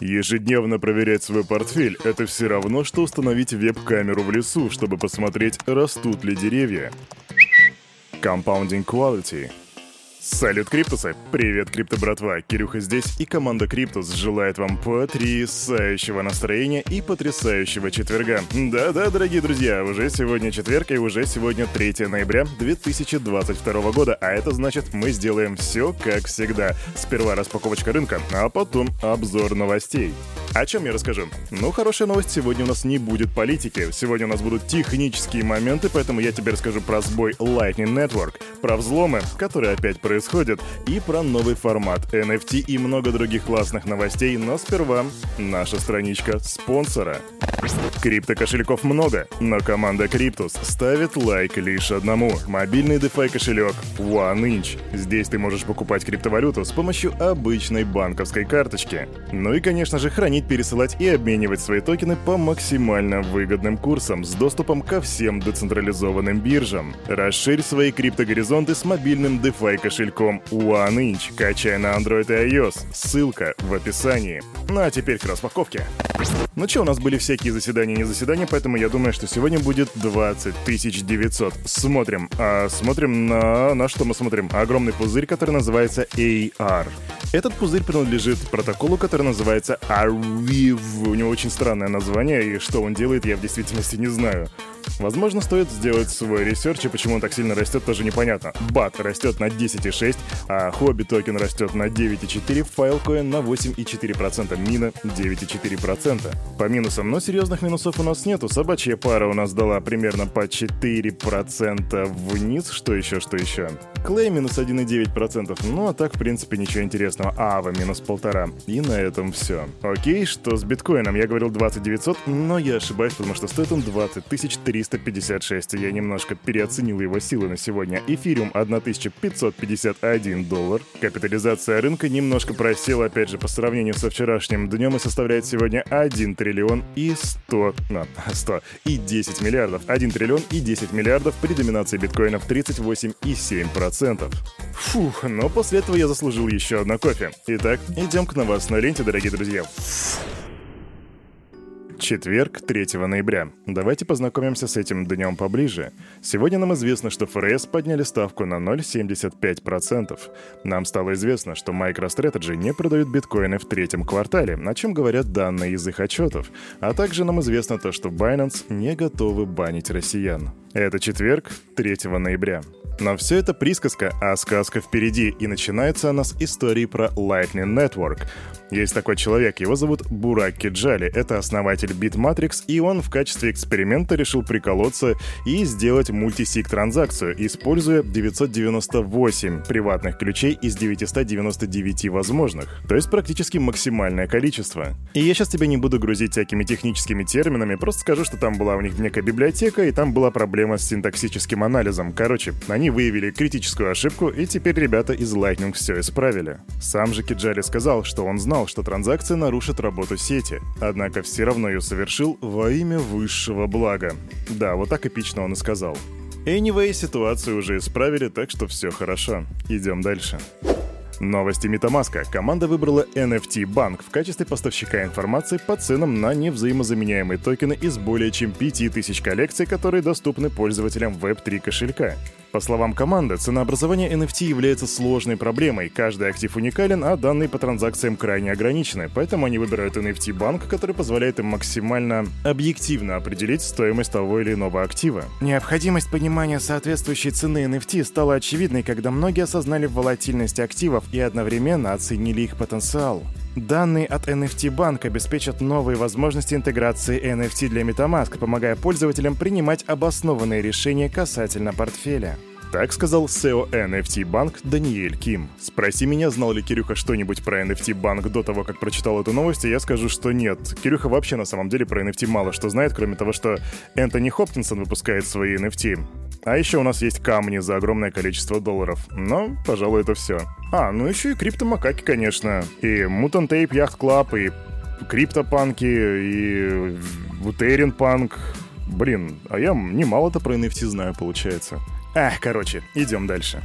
Ежедневно проверять свой портфель – это все равно, что установить веб-камеру в лесу, чтобы посмотреть, растут ли деревья. Compounding Quality – Салют, Криптусы! Привет, Крипто братва! Кирюха здесь, и команда Криптус желает вам потрясающего настроения и потрясающего четверга. Да-да, дорогие друзья, уже сегодня четверг, и уже сегодня 3 ноября 2022 года, а это значит, мы сделаем все как всегда. Сперва распаковочка рынка, а потом обзор новостей. О чем я расскажу? Ну, хорошая новость, сегодня у нас не будет политики. Сегодня у нас будут технические моменты, поэтому я тебе расскажу про сбой Lightning Network, про взломы, которые опять происходят, и про новый формат NFT и много других классных новостей, но сперва наша страничка спонсора. Крипто-кошельков много, но команда Криптус ставит лайк лишь одному. Мобильный DeFi кошелек OneInch. Здесь ты можешь покупать криптовалюту с помощью обычной банковской карточки. Ну и, конечно же, хранить, пересылать и обменивать свои токены по максимально выгодным курсам с доступом ко всем децентрализованным биржам. Расширь свои криптогоризонты с мобильным DeFi кошельком OneInch. Качай на Android и iOS. Ссылка в описании. Ну а теперь к распаковке. Ну что, у нас были всякие заседания, не заседания, поэтому я думаю, что сегодня будет 20 900. Смотрим. А смотрим на... На что мы смотрим? Огромный пузырь, который называется AR. Этот пузырь принадлежит протоколу, который называется Arweave. У него очень странное название, и что он делает, я в действительности не знаю. Возможно, стоит сделать свой research, и почему он так сильно растет, тоже непонятно. Бат растет на 10,6, а Хобби токен растет на 9,4, Filecoin на 8,4%, Мина 9,4%. По минусам, но серьезных минусов у нас нету. Собачья пара у нас дала примерно по 4% вниз. Что еще, что еще? Клей минус 1,9%. Ну а так, в принципе, ничего интересного. Ава минус 1,5%. И на этом все. Окей, что с биткоином? Я говорил 20 900, но я ошибаюсь, потому что стоит он 20 356. Я немножко переоценил его силы на сегодня. Эфириум 1551 доллар. Капитализация рынка немножко просела, опять же, по сравнению со вчерашним днем и составляет сегодня 1 триллион и 100... Ну, 100 и 10 миллиардов. 1 триллион и 10 миллиардов при доминации биткоина в 38,7%. Фух, но после этого я заслужил еще одно кофе. Итак, идем к новостной ленте, дорогие друзья. Четверг, 3 ноября. Давайте познакомимся с этим днем поближе. Сегодня нам известно, что ФРС подняли ставку на 0,75%. Нам стало известно, что MicroStrategy не продают биткоины в третьем квартале, о чем говорят данные из их отчетов. А также нам известно то, что Binance не готовы банить россиян. Это четверг, 3 ноября. Но все это присказка, а сказка впереди, и начинается она с истории про Lightning Network. Есть такой человек, его зовут Бурак Киджали, это основатель BitMatrix, и он в качестве эксперимента решил приколоться и сделать мультисиг-транзакцию, используя 998 приватных ключей из 999 возможных, то есть практически максимальное количество. И я сейчас тебя не буду грузить всякими техническими терминами, просто скажу, что там была у них некая библиотека, и там была проблема с синтаксическим анализом. Короче, они выявили критическую ошибку, и теперь ребята из Lightning все исправили. Сам же Киджали сказал, что он знал, что транзакция нарушит работу сети, однако все равно ее совершил во имя высшего блага. Да, вот так эпично он и сказал. Anyway, ситуацию уже исправили, так что все хорошо. Идем дальше. Новости Metamask. Команда выбрала NFT Bank в качестве поставщика информации по ценам на невзаимозаменяемые токены из более чем 5000 коллекций, которые доступны пользователям Web3 кошелька. По словам команды, ценообразование NFT является сложной проблемой. Каждый актив уникален, а данные по транзакциям крайне ограничены. Поэтому они выбирают NFT-банк, который позволяет им максимально объективно определить стоимость того или иного актива. Необходимость понимания соответствующей цены NFT стала очевидной, когда многие осознали волатильность активов и одновременно оценили их потенциал. Данные от NFT Bank обеспечат новые возможности интеграции NFT для MetaMask, помогая пользователям принимать обоснованные решения касательно портфеля. Так сказал SEO NFT Bank Даниэль Ким. Спроси меня, знал ли Кирюха что-нибудь про NFT Bank до того, как прочитал эту новость, и я скажу, что нет. Кирюха вообще на самом деле про NFT мало что знает, кроме того, что Энтони Хопкинсон выпускает свои NFT. А еще у нас есть камни за огромное количество долларов. Но, пожалуй, это все. А, ну еще и криптомакаки, конечно. И Mutant Ape Yacht Club, и криптопанки, и Вутерин панк. Блин, а я немало-то про NFT знаю, получается. Эх, короче, идем дальше.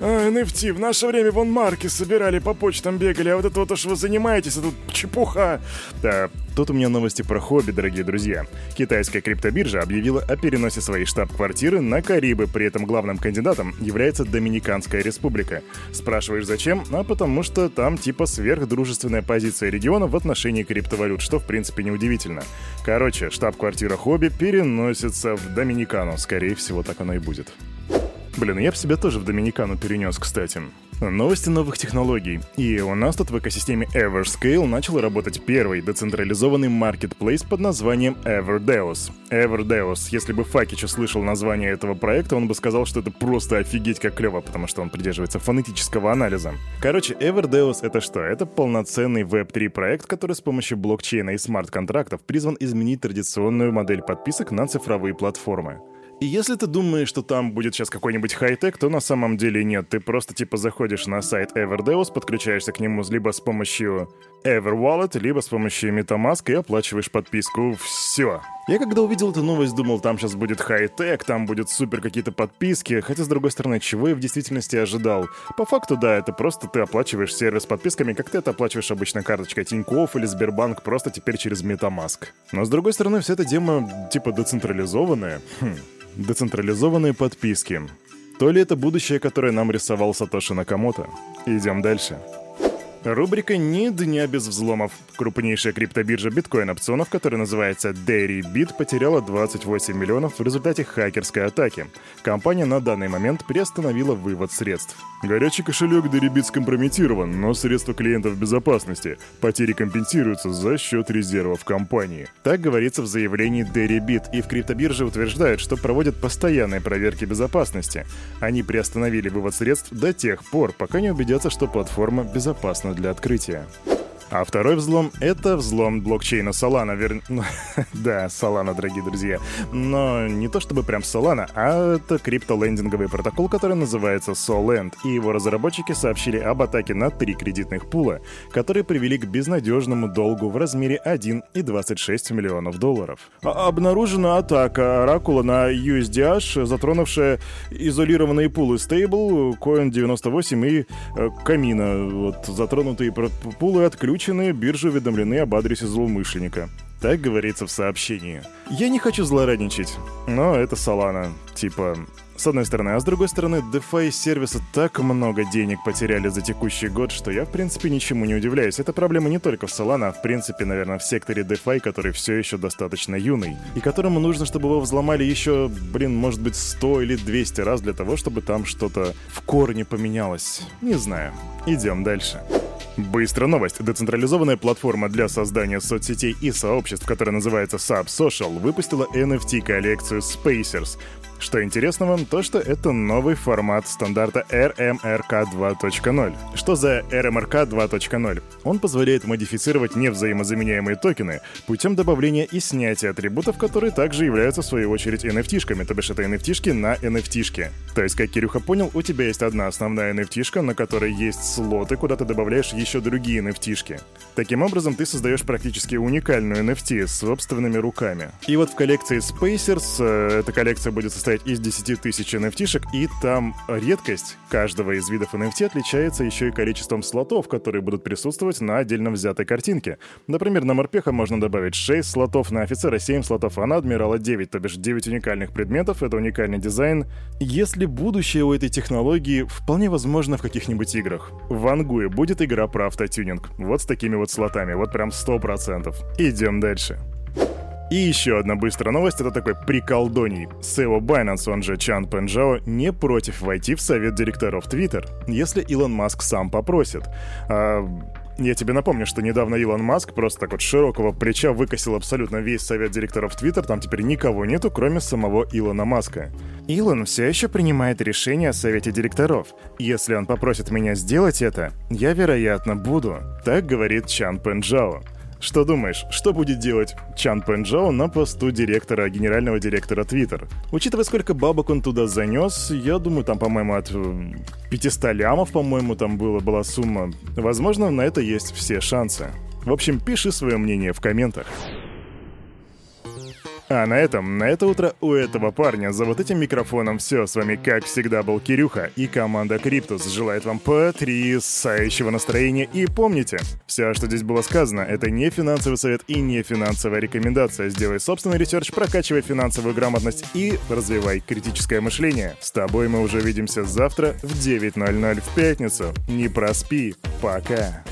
А, NFT, в наше время вон марки собирали, по почтам бегали, а вот это вот уж вы занимаетесь, это чепуха. Да, тут у меня новости про хобби, дорогие друзья. Китайская криптобиржа объявила о переносе своей штаб-квартиры на Карибы, при этом главным кандидатом является Доминиканская республика. Спрашиваешь, зачем? А потому что там типа сверхдружественная позиция региона в отношении криптовалют, что в принципе неудивительно. Короче, штаб-квартира хобби переносится в Доминикану, скорее всего так оно и будет. Блин, я бы себя тоже в Доминикану перенес, кстати. Новости новых технологий. И у нас тут в экосистеме Everscale начал работать первый децентрализованный маркетплейс под названием Everdeos. Everdeos. Если бы Факич услышал название этого проекта, он бы сказал, что это просто офигеть как клево, потому что он придерживается фонетического анализа. Короче, Everdeos — это что? Это полноценный Web3 проект, который с помощью блокчейна и смарт-контрактов призван изменить традиционную модель подписок на цифровые платформы. И если ты думаешь, что там будет сейчас какой-нибудь хай-тек, то на самом деле нет. Ты просто типа заходишь на сайт Everdeos, подключаешься к нему либо с помощью EverWallet, либо с помощью MetaMask и оплачиваешь подписку. Все. Я когда увидел эту новость, думал, там сейчас будет хай-тек, там будет супер какие-то подписки, хотя, с другой стороны, чего я в действительности ожидал? По факту, да, это просто ты оплачиваешь сервис подписками, как ты это оплачиваешь обычно карточкой Тинькофф или Сбербанк, просто теперь через MetaMask. Но, с другой стороны, вся эта тема, типа, децентрализованная. Хм, Децентрализованные подписки. То ли это будущее, которое нам рисовал Сатоши Накамото? Идем дальше. Рубрика «Ни дня без взломов». Крупнейшая криптобиржа биткоин-опционов, которая называется Deribit, потеряла 28 миллионов в результате хакерской атаки. Компания на данный момент приостановила вывод средств. Горячий кошелек Deribit скомпрометирован, но средства клиентов в безопасности. Потери компенсируются за счет резервов компании. Так говорится в заявлении Deribit, и в криптобирже утверждают, что проводят постоянные проверки безопасности. Они приостановили вывод средств до тех пор, пока не убедятся, что платформа безопасна для открытия. А второй взлом — это взлом блокчейна Solana. Вер... да, Solana, дорогие друзья. Но не то чтобы прям Solana, а это криптолендинговый протокол, который называется Solend. И его разработчики сообщили об атаке на три кредитных пула, которые привели к безнадежному долгу в размере 1,26 миллионов долларов. А обнаружена атака Оракула на USDH, затронувшая изолированные пулы Stable, Coin98 и э, Камина. Вот затронутые пулы отключены отключены, биржи уведомлены об адресе злоумышленника. Так говорится в сообщении. Я не хочу злорадничать, но это Solana. Типа, с одной стороны, а с другой стороны, DeFi сервисы так много денег потеряли за текущий год, что я, в принципе, ничему не удивляюсь. Это проблема не только в Solana, а в принципе, наверное, в секторе DeFi, который все еще достаточно юный, и которому нужно, чтобы его взломали еще, блин, может быть, 100 или 200 раз для того, чтобы там что-то в корне поменялось. Не знаю. Идем дальше. Быстро новость. Децентрализованная платформа для создания соцсетей и сообществ, которая называется SubSocial, выпустила NFT-коллекцию Spacers. Что интересного, то что это новый формат стандарта RMRK 2.0. Что за RMRK 2.0? Он позволяет модифицировать невзаимозаменяемые токены путем добавления и снятия атрибутов, которые также являются в свою очередь NFT-шками, то бишь это NFT-шки на NFT-шки. То есть, как Кирюха понял, у тебя есть одна основная NFT-шка, на которой есть слоты, куда ты добавляешь еще другие NFT-шки. Таким образом, ты создаешь практически уникальную NFT с собственными руками. И вот в коллекции Spacers э, эта коллекция будет состоять состоять из 10 тысяч NFT-шек, и там редкость каждого из видов NFT отличается еще и количеством слотов, которые будут присутствовать на отдельно взятой картинке. Например, на морпеха можно добавить 6 слотов, на офицера 7 слотов, а на адмирала 9, то бишь 9 уникальных предметов, это уникальный дизайн. Если будущее у этой технологии вполне возможно в каких-нибудь играх. В Вангуе будет игра про автотюнинг. Вот с такими вот слотами, вот прям 100%. Идем дальше. И еще одна быстрая новость, это такой приколдоний. SEO Binance, он же Чан Пенжао, не против войти в совет директоров Twitter, если Илон Маск сам попросит. А, я тебе напомню, что недавно Илон Маск просто так вот широкого плеча выкосил абсолютно весь совет директоров Twitter, там теперь никого нету, кроме самого Илона Маска. Илон все еще принимает решение о совете директоров. Если он попросит меня сделать это, я, вероятно, буду. Так говорит Чан Пенджао. Что думаешь, что будет делать Чан Пенджао на посту директора, генерального директора Twitter? Учитывая, сколько бабок он туда занес, я думаю, там, по-моему, от 500 э, лямов, по-моему, там было, была сумма. Возможно, на это есть все шансы. В общем, пиши свое мнение в комментах. А на этом, на это утро у этого парня за вот этим микрофоном все. С вами, как всегда, был Кирюха и команда Криптус желает вам потрясающего настроения. И помните, все, что здесь было сказано, это не финансовый совет и не финансовая рекомендация. Сделай собственный research, прокачивай финансовую грамотность и развивай критическое мышление. С тобой мы уже увидимся завтра в 9.00 в пятницу. Не проспи. Пока.